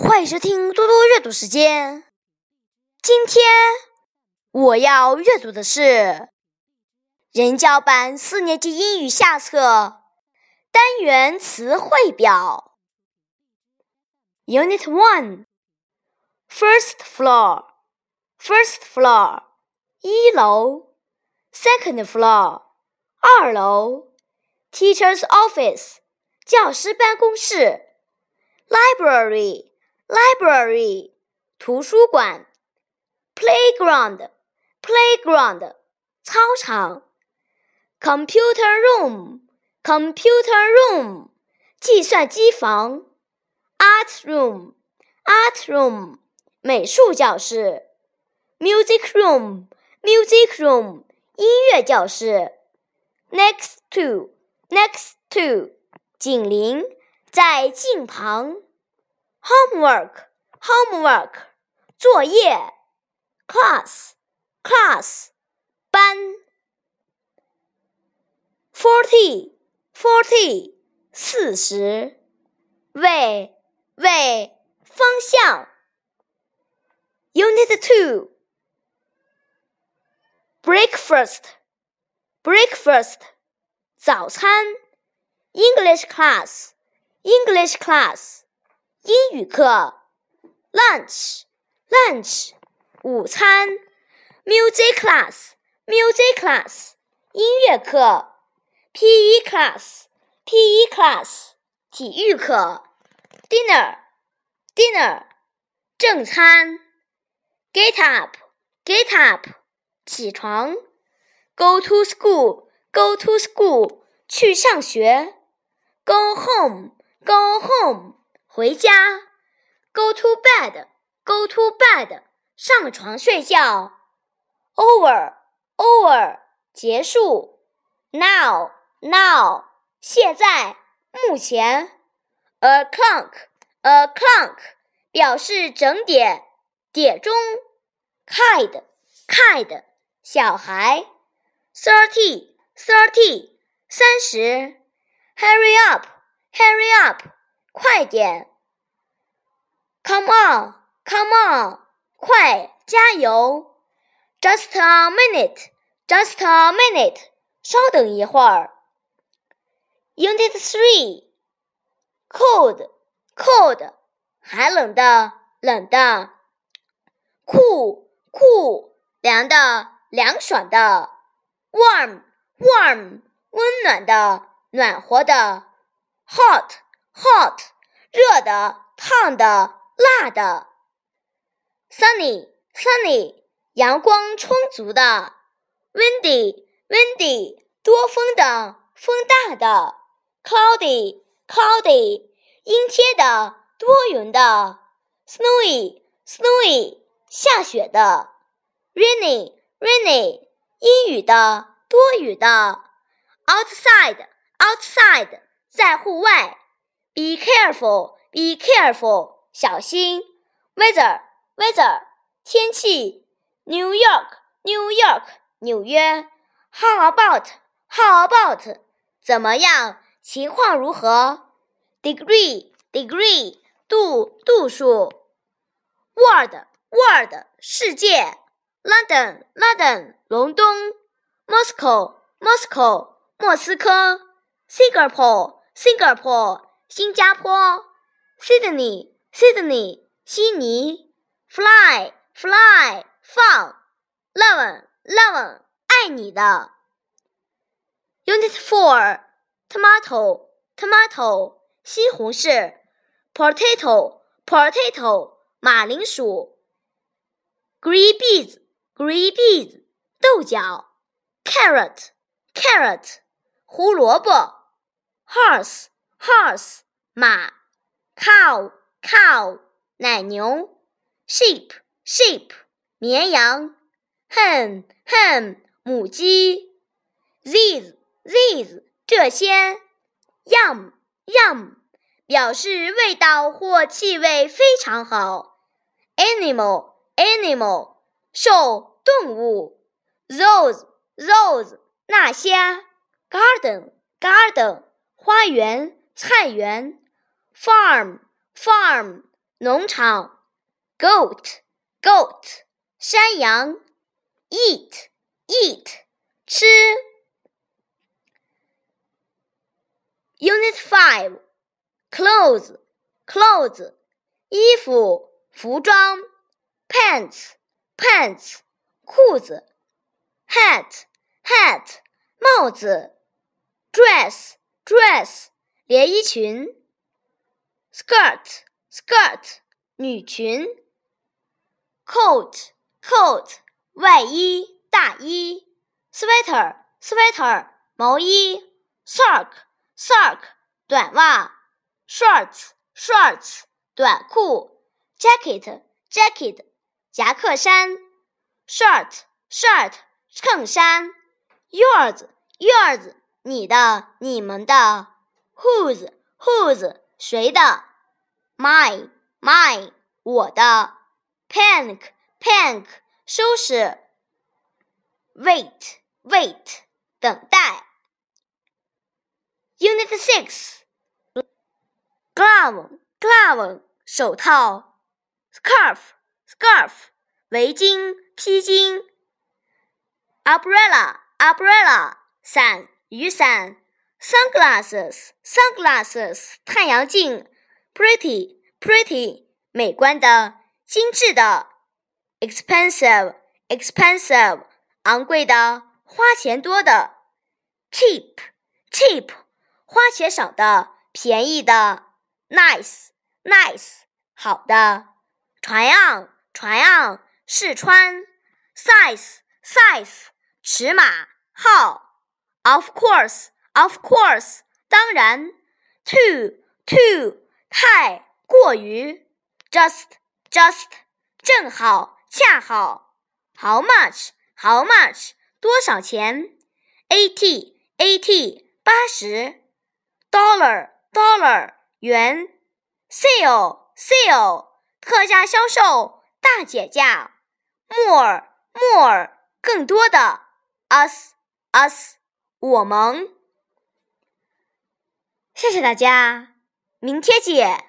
欢迎收听多多阅读时间。今天我要阅读的是人教版四年级英语下册单元词汇表。Unit One First floor First floor 一楼 Second floor 二楼 Teacher's office 教师办公室 Library library 图书馆，playground playground 操场，computer room computer room 计算机房，art room art room 美术教室，music room music room 音乐教室，next to next to 紧邻，在近旁。 homework homework 作业，class class 班，forty forty 四十，way way 方向，unit two breakfast breakfast 早餐，English class English class 英语课，lunch lunch 午餐，music class music class 音乐课，PE class PE class 体育课，dinner dinner 正餐，get up get up 起床，go to school go to school 去上学，go home go home 回家，go to bed，go to bed，上床睡觉，over，over，结束，now，now，现在，目前，o'clock，o'clock，表示整点，点钟，kid，kid，小孩，thirty，thirty，三十，hurry up，hurry up， 快点。Come on, come on，快加油！Just a minute, just a minute，稍等一会儿。Unit three, cold, cold，寒冷的，冷的。Cool, cool，凉的，凉爽的。Warm, warm，温暖的，暖和的。Hot, hot，热的，烫的。辣的，sunny，sunny，阳光充足的；windy，windy，多风的，风大的；cloudy，cloudy，阴天的，多云的；snowy，snowy，下雪的；rainy，rainy，阴雨的，多雨的；outside，outside，在户外；be careful，be careful。小心，weather，weather，天气，New York，New York，纽约，How about，How about，怎么样？情况如何？Degree，Degree，度，度数，World，World，世界，London，London，伦敦，Moscow，Moscow，莫斯科，Singapore，Singapore，新加坡，Sydney。Sydney，悉尼；fly，fly，放；eleven，eleven，爱你的。Unit four，tomato，tomato，西红柿；potato，potato，马铃薯；green beans，green beans，豆角；carrot，carrot，胡萝卜；horse，horse， 马；cow。cow 奶牛，sheep sheep 绵羊，hen hen 母鸡，these these 这些，yum yum 表示味道或气味非常好，animal animal 兽动物，those those 那些，garden garden 花园菜园 ，farm farm 农场，goat，goat，山羊，eat，eat，吃。Unit Five, clothes, clothes，衣服、服装。Pants, pants，裤子。Hat, hat，帽子。Dress, dress，连衣裙。 Skirt, skirt，女裙。Coat, coat，外衣、大衣。Sweater, sweater，毛衣。Sock。Sock 短袜，Shorts，Shorts 短裤，Jacket，Jacket 夹克衫，Shirt，Shirt 衬衫，Yours，Yours 你的、你们的，Whose，Whose 谁的，Mine，Mine 我的，Panic，Panic 收拾，Wait，Wait 等待。Unit Six, glove, glove 手套，scarf, scarf 围巾、披巾，umbrella, umbrella 伞、雨伞 ，sunglasses, sunglasses 太阳镜，pretty, pretty 美观的、精致的，expensive, expensive 昂贵的、花钱多的，cheap, cheap 花钱少的，便宜的，nice，nice，好的 try on, try on 试穿，size，size，尺码，号，of course. course，of course，当然，too，too，太过于，just，just，正好，恰好，how much，how much，多少钱，eighty，eighty，八十。dollar dollar 元，sale sale 特价销售大减价，more more 更多的，us us 我们。 谢谢大家，明天见。